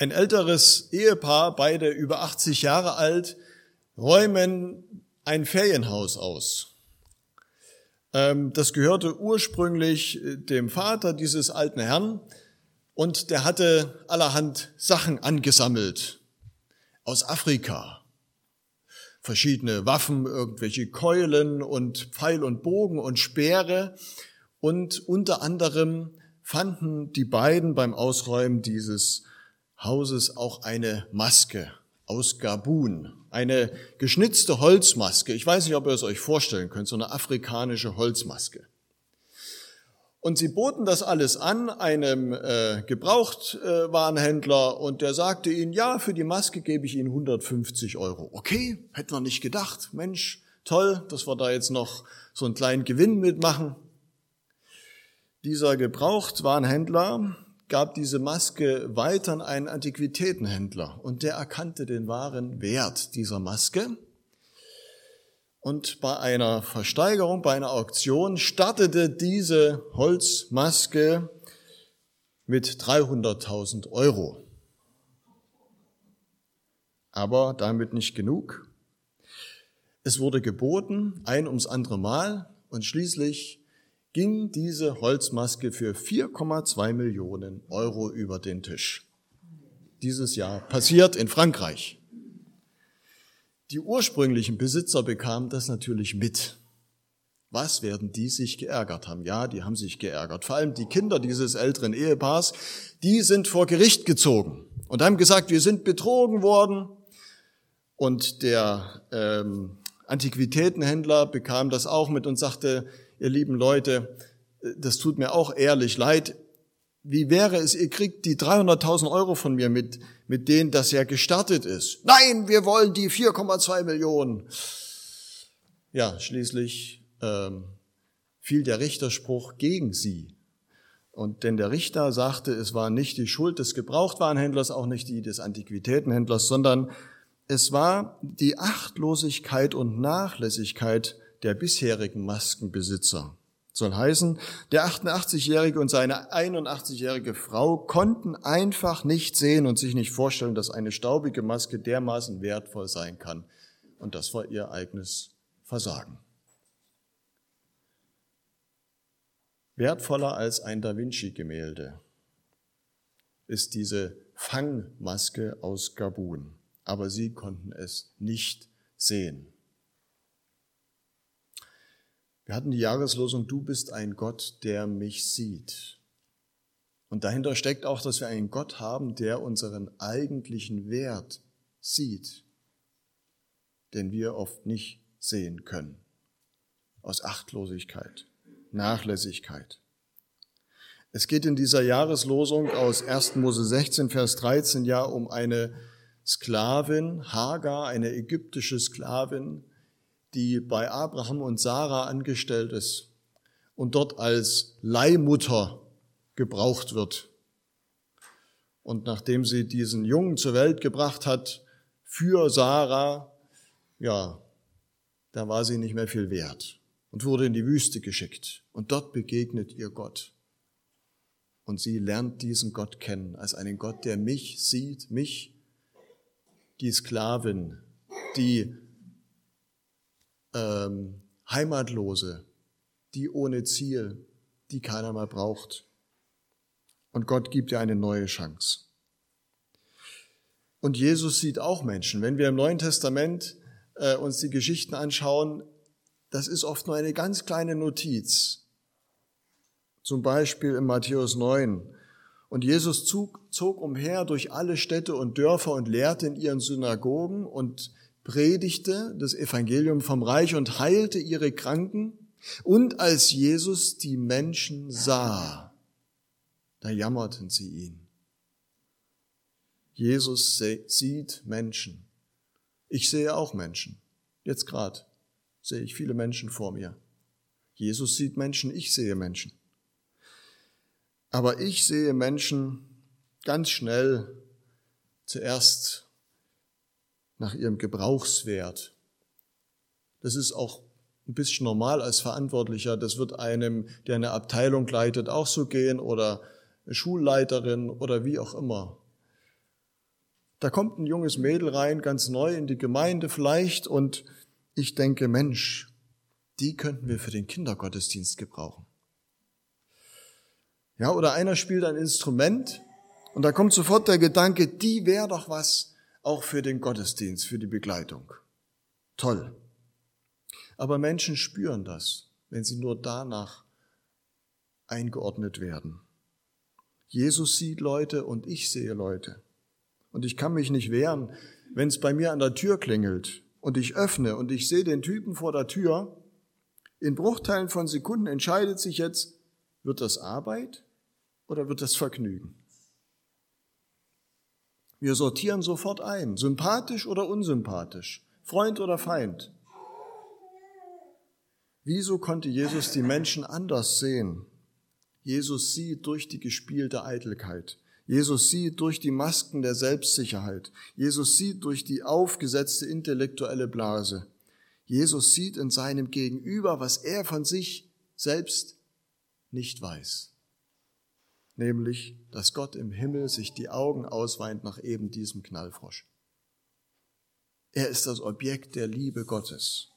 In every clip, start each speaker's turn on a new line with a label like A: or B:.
A: Ein älteres Ehepaar, beide über 80 Jahre alt, räumen ein Ferienhaus aus. Ähm, das gehörte ursprünglich äh, dem Vater dieses alten Herrn und der hatte allerhand Sachen angesammelt aus Afrika. Verschiedene Waffen, irgendwelche Keulen und Pfeil und Bogen und Speere und unter anderem fanden die beiden beim Ausräumen dieses Hauses auch eine Maske aus Gabun, eine geschnitzte Holzmaske. Ich weiß nicht, ob ihr es euch vorstellen könnt, so eine afrikanische Holzmaske. Und sie boten das alles an einem äh, Gebrauchtwarenhändler äh, und der sagte ihnen, ja, für die Maske gebe ich Ihnen 150 Euro. Okay, hätten wir nicht gedacht. Mensch, toll, dass wir da jetzt noch so einen kleinen Gewinn mitmachen. Dieser Gebrauchtwarenhändler gab diese Maske weiter an einen Antiquitätenhändler und der erkannte den wahren Wert dieser Maske. Und bei einer Versteigerung, bei einer Auktion startete diese Holzmaske mit 300.000 Euro. Aber damit nicht genug. Es wurde geboten, ein ums andere Mal, und schließlich ging diese Holzmaske für 4,2 Millionen Euro über den Tisch. Dieses Jahr passiert in Frankreich. Die ursprünglichen Besitzer bekamen das natürlich mit. Was werden die sich geärgert haben? Ja, die haben sich geärgert. Vor allem die Kinder dieses älteren Ehepaars, die sind vor Gericht gezogen und haben gesagt, wir sind betrogen worden. Und der ähm, Antiquitätenhändler bekam das auch mit und sagte, ihr lieben Leute, das tut mir auch ehrlich leid. Wie wäre es, ihr kriegt die 300.000 Euro von mir mit, mit denen das ja gestartet ist. Nein, wir wollen die 4,2 Millionen. Ja, schließlich ähm, fiel der Richterspruch gegen sie. Und denn der Richter sagte, es war nicht die Schuld des Gebrauchtwarenhändlers, auch nicht die des Antiquitätenhändlers, sondern es war die Achtlosigkeit und Nachlässigkeit der bisherigen Maskenbesitzer. Soll heißen, der 88-Jährige und seine 81-jährige Frau konnten einfach nicht sehen und sich nicht vorstellen, dass eine staubige Maske dermaßen wertvoll sein kann. Und das war ihr eigenes Versagen. Wertvoller als ein Da Vinci-Gemälde ist diese Fangmaske aus Gabun. Aber sie konnten es nicht sehen. Wir hatten die Jahreslosung, du bist ein Gott, der mich sieht. Und dahinter steckt auch, dass wir einen Gott haben, der unseren eigentlichen Wert sieht, den wir oft nicht sehen können. Aus Achtlosigkeit, Nachlässigkeit. Es geht in dieser Jahreslosung aus 1. Mose 16, Vers 13 ja um eine Sklavin, Hagar, eine ägyptische Sklavin, die bei Abraham und Sarah angestellt ist und dort als Leihmutter gebraucht wird. Und nachdem sie diesen Jungen zur Welt gebracht hat, für Sarah, ja, da war sie nicht mehr viel wert und wurde in die Wüste geschickt. Und dort begegnet ihr Gott. Und sie lernt diesen Gott kennen als einen Gott, der mich sieht, mich, die Sklavin, die ähm, Heimatlose, die ohne Ziel, die keiner mehr braucht. Und Gott gibt ihr eine neue Chance. Und Jesus sieht auch Menschen. Wenn wir im Neuen Testament äh, uns die Geschichten anschauen, das ist oft nur eine ganz kleine Notiz. Zum Beispiel in Matthäus 9. Und Jesus zog, zog umher durch alle Städte und Dörfer und lehrte in ihren Synagogen und predigte das Evangelium vom Reich und heilte ihre Kranken. Und als Jesus die Menschen sah, da jammerten sie ihn. Jesus sieht Menschen. Ich sehe auch Menschen. Jetzt gerade sehe ich viele Menschen vor mir. Jesus sieht Menschen, ich sehe Menschen. Aber ich sehe Menschen ganz schnell zuerst nach ihrem Gebrauchswert. Das ist auch ein bisschen normal als Verantwortlicher. Das wird einem, der eine Abteilung leitet, auch so gehen oder Schulleiterin oder wie auch immer. Da kommt ein junges Mädel rein, ganz neu in die Gemeinde vielleicht, und ich denke, Mensch, die könnten wir für den Kindergottesdienst gebrauchen. Ja, oder einer spielt ein Instrument und da kommt sofort der Gedanke, die wäre doch was auch für den Gottesdienst, für die Begleitung. Toll. Aber Menschen spüren das, wenn sie nur danach eingeordnet werden. Jesus sieht Leute und ich sehe Leute. Und ich kann mich nicht wehren, wenn es bei mir an der Tür klingelt und ich öffne und ich sehe den Typen vor der Tür. In Bruchteilen von Sekunden entscheidet sich jetzt, wird das Arbeit oder wird das Vergnügen? Wir sortieren sofort ein, sympathisch oder unsympathisch, Freund oder Feind. Wieso konnte Jesus die Menschen anders sehen? Jesus sieht durch die gespielte Eitelkeit. Jesus sieht durch die Masken der Selbstsicherheit. Jesus sieht durch die aufgesetzte intellektuelle Blase. Jesus sieht in seinem Gegenüber, was er von sich selbst nicht weiß nämlich, dass Gott im Himmel sich die Augen ausweint nach eben diesem Knallfrosch. Er ist das Objekt der Liebe Gottes.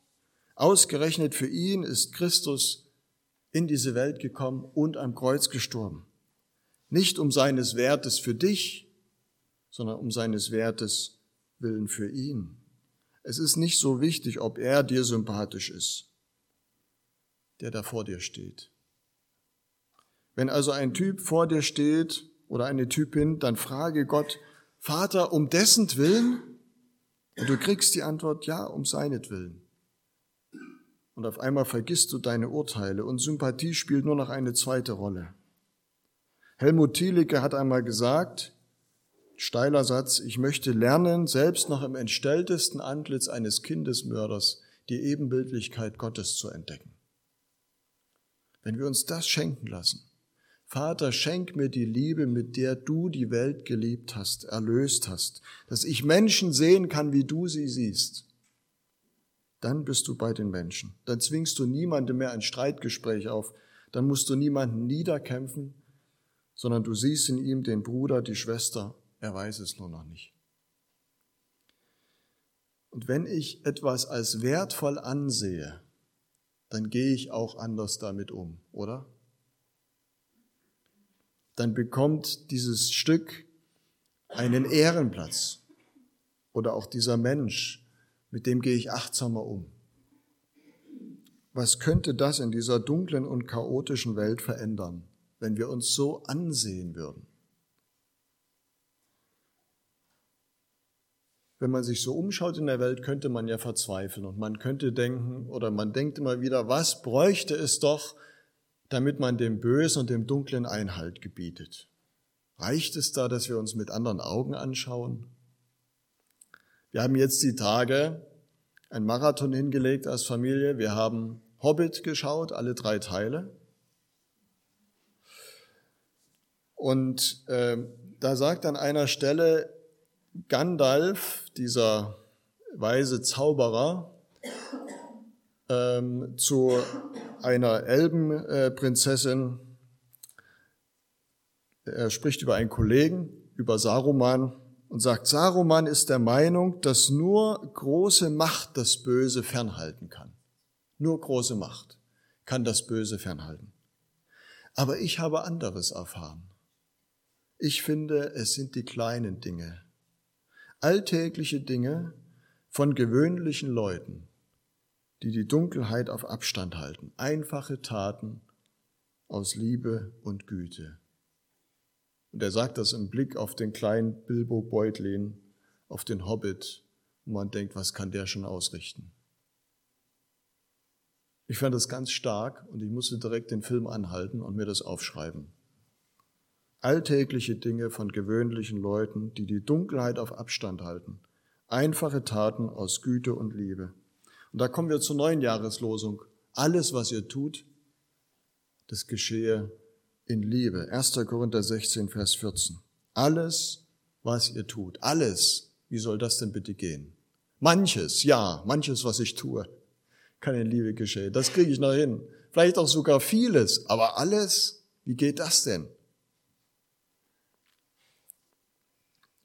A: Ausgerechnet für ihn ist Christus in diese Welt gekommen und am Kreuz gestorben. Nicht um seines Wertes für dich, sondern um seines Wertes willen für ihn. Es ist nicht so wichtig, ob er dir sympathisch ist, der da vor dir steht. Wenn also ein Typ vor dir steht oder eine Typin, dann frage Gott, Vater, um dessen Willen? Und du kriegst die Antwort, ja, um seinetwillen. Und auf einmal vergisst du deine Urteile und Sympathie spielt nur noch eine zweite Rolle. Helmut Thielicke hat einmal gesagt, steiler Satz, ich möchte lernen, selbst noch im entstelltesten Antlitz eines Kindesmörders die Ebenbildlichkeit Gottes zu entdecken. Wenn wir uns das schenken lassen, Vater, schenk mir die Liebe, mit der du die Welt geliebt hast, erlöst hast, dass ich Menschen sehen kann, wie du sie siehst. Dann bist du bei den Menschen. Dann zwingst du niemandem mehr ein Streitgespräch auf. Dann musst du niemanden niederkämpfen, sondern du siehst in ihm den Bruder, die Schwester. Er weiß es nur noch nicht. Und wenn ich etwas als wertvoll ansehe, dann gehe ich auch anders damit um, oder? Dann bekommt dieses Stück einen Ehrenplatz. Oder auch dieser Mensch, mit dem gehe ich achtsamer um. Was könnte das in dieser dunklen und chaotischen Welt verändern, wenn wir uns so ansehen würden? Wenn man sich so umschaut in der Welt, könnte man ja verzweifeln und man könnte denken oder man denkt immer wieder, was bräuchte es doch, damit man dem Bösen und dem Dunklen Einhalt gebietet? Reicht es da, dass wir uns mit anderen Augen anschauen? Wir haben jetzt die Tage ein Marathon hingelegt als Familie. Wir haben Hobbit geschaut, alle drei Teile. Und äh, da sagt an einer Stelle Gandalf, dieser weise Zauberer, ähm, zu einer Elbenprinzessin. Er spricht über einen Kollegen, über Saruman und sagt, Saruman ist der Meinung, dass nur große Macht das Böse fernhalten kann. Nur große Macht kann das Böse fernhalten. Aber ich habe anderes erfahren. Ich finde, es sind die kleinen Dinge, alltägliche Dinge von gewöhnlichen Leuten, die die Dunkelheit auf Abstand halten. Einfache Taten aus Liebe und Güte. Und er sagt das im Blick auf den kleinen Bilbo Beutlin, auf den Hobbit, und man denkt, was kann der schon ausrichten? Ich fand das ganz stark und ich musste direkt den Film anhalten und mir das aufschreiben. Alltägliche Dinge von gewöhnlichen Leuten, die die Dunkelheit auf Abstand halten. Einfache Taten aus Güte und Liebe. Und da kommen wir zur neuen Jahreslosung. Alles, was ihr tut, das geschehe in Liebe. 1. Korinther 16, Vers 14. Alles, was ihr tut. Alles. Wie soll das denn bitte gehen? Manches, ja, manches, was ich tue, kann in Liebe geschehen. Das kriege ich noch hin. Vielleicht auch sogar vieles. Aber alles, wie geht das denn?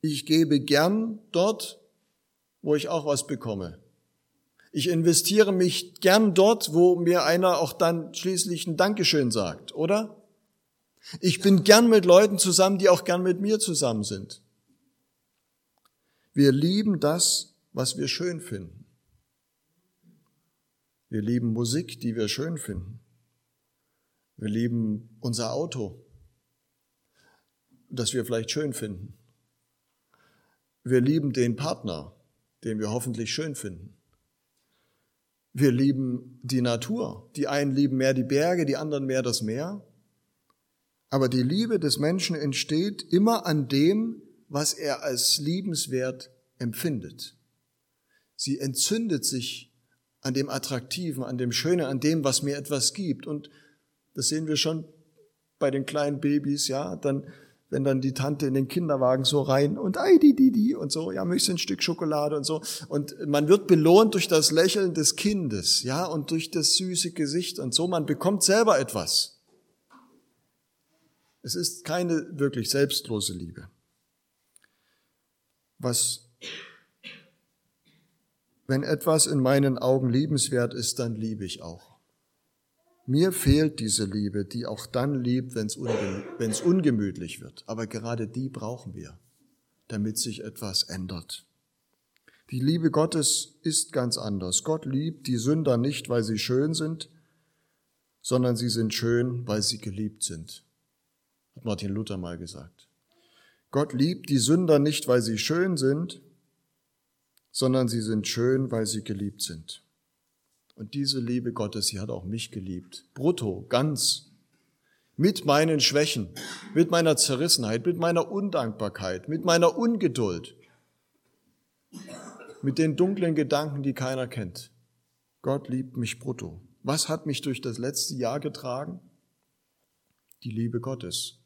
A: Ich gebe gern dort, wo ich auch was bekomme. Ich investiere mich gern dort, wo mir einer auch dann schließlich ein Dankeschön sagt, oder? Ich bin gern mit Leuten zusammen, die auch gern mit mir zusammen sind. Wir lieben das, was wir schön finden. Wir lieben Musik, die wir schön finden. Wir lieben unser Auto, das wir vielleicht schön finden. Wir lieben den Partner, den wir hoffentlich schön finden. Wir lieben die Natur. Die einen lieben mehr die Berge, die anderen mehr das Meer. Aber die Liebe des Menschen entsteht immer an dem, was er als liebenswert empfindet. Sie entzündet sich an dem Attraktiven, an dem Schönen, an dem, was mir etwas gibt. Und das sehen wir schon bei den kleinen Babys, ja, dann, wenn dann die Tante in den Kinderwagen so rein und ei, die, die, die und so, ja, möchtest du ein Stück Schokolade und so. Und man wird belohnt durch das Lächeln des Kindes, ja, und durch das süße Gesicht und so. Man bekommt selber etwas. Es ist keine wirklich selbstlose Liebe. Was wenn etwas in meinen Augen liebenswert ist, dann liebe ich auch. Mir fehlt diese Liebe, die auch dann liebt, wenn es ungemütlich wird. Aber gerade die brauchen wir, damit sich etwas ändert. Die Liebe Gottes ist ganz anders. Gott liebt die Sünder nicht, weil sie schön sind, sondern sie sind schön, weil sie geliebt sind, hat Martin Luther mal gesagt. Gott liebt die Sünder nicht, weil sie schön sind, sondern sie sind schön, weil sie geliebt sind. Und diese Liebe Gottes, sie hat auch mich geliebt. Brutto, ganz. Mit meinen Schwächen, mit meiner Zerrissenheit, mit meiner Undankbarkeit, mit meiner Ungeduld, mit den dunklen Gedanken, die keiner kennt. Gott liebt mich brutto. Was hat mich durch das letzte Jahr getragen? Die Liebe Gottes.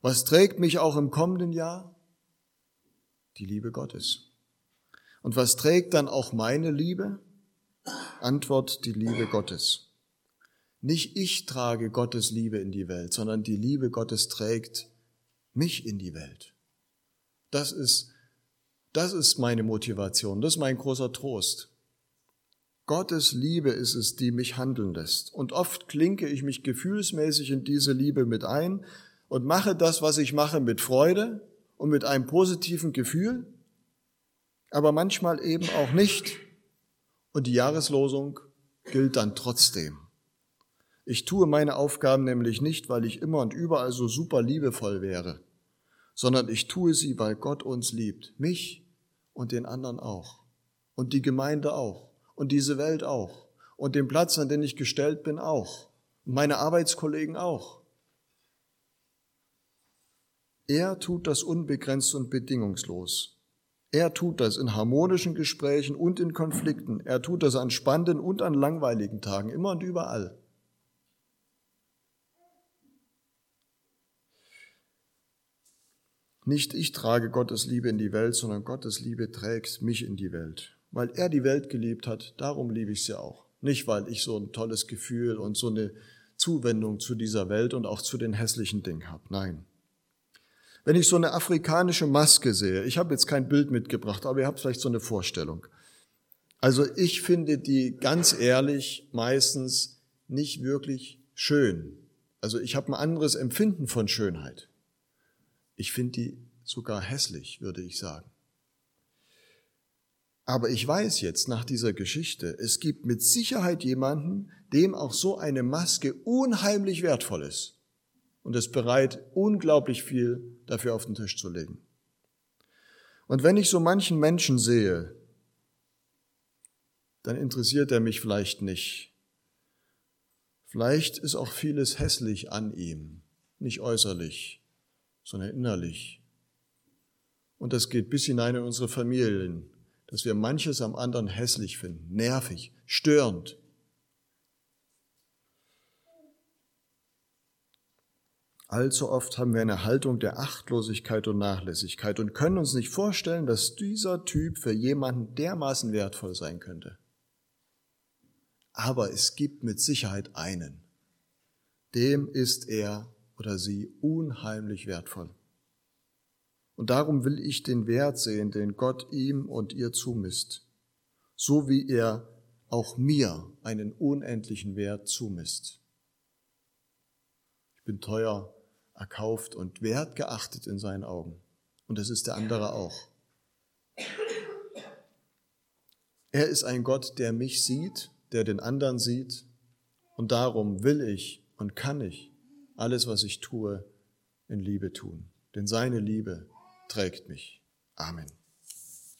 A: Was trägt mich auch im kommenden Jahr? Die Liebe Gottes. Und was trägt dann auch meine Liebe? Antwort die Liebe Gottes. Nicht ich trage Gottes Liebe in die Welt, sondern die Liebe Gottes trägt mich in die Welt. Das ist, das ist meine Motivation, das ist mein großer Trost. Gottes Liebe ist es, die mich handeln lässt. Und oft klinke ich mich gefühlsmäßig in diese Liebe mit ein und mache das, was ich mache, mit Freude und mit einem positiven Gefühl aber manchmal eben auch nicht. Und die Jahreslosung gilt dann trotzdem. Ich tue meine Aufgaben nämlich nicht, weil ich immer und überall so super liebevoll wäre, sondern ich tue sie, weil Gott uns liebt, mich und den anderen auch und die Gemeinde auch und diese Welt auch und den Platz, an den ich gestellt bin, auch und meine Arbeitskollegen auch. Er tut das unbegrenzt und bedingungslos. Er tut das in harmonischen Gesprächen und in Konflikten. Er tut das an spannenden und an langweiligen Tagen, immer und überall. Nicht ich trage Gottes Liebe in die Welt, sondern Gottes Liebe trägt mich in die Welt. Weil er die Welt geliebt hat, darum liebe ich sie auch. Nicht, weil ich so ein tolles Gefühl und so eine Zuwendung zu dieser Welt und auch zu den hässlichen Dingen habe. Nein. Wenn ich so eine afrikanische Maske sehe, ich habe jetzt kein Bild mitgebracht, aber ihr habt vielleicht so eine Vorstellung. Also ich finde die ganz ehrlich meistens nicht wirklich schön. Also ich habe ein anderes Empfinden von Schönheit. Ich finde die sogar hässlich, würde ich sagen. Aber ich weiß jetzt nach dieser Geschichte, es gibt mit Sicherheit jemanden, dem auch so eine Maske unheimlich wertvoll ist und ist bereit, unglaublich viel dafür auf den Tisch zu legen. Und wenn ich so manchen Menschen sehe, dann interessiert er mich vielleicht nicht. Vielleicht ist auch vieles hässlich an ihm, nicht äußerlich, sondern innerlich. Und das geht bis hinein in unsere Familien, dass wir manches am anderen hässlich finden, nervig, störend, Allzu oft haben wir eine Haltung der Achtlosigkeit und Nachlässigkeit und können uns nicht vorstellen, dass dieser Typ für jemanden dermaßen wertvoll sein könnte. Aber es gibt mit Sicherheit einen. Dem ist er oder sie unheimlich wertvoll. Und darum will ich den Wert sehen, den Gott ihm und ihr zumisst, so wie er auch mir einen unendlichen Wert zumisst. Ich bin teuer erkauft und wertgeachtet in seinen Augen. Und das ist der andere auch. Er ist ein Gott, der mich sieht, der den anderen sieht. Und darum will ich und kann ich alles, was ich tue, in Liebe tun. Denn seine Liebe trägt mich. Amen.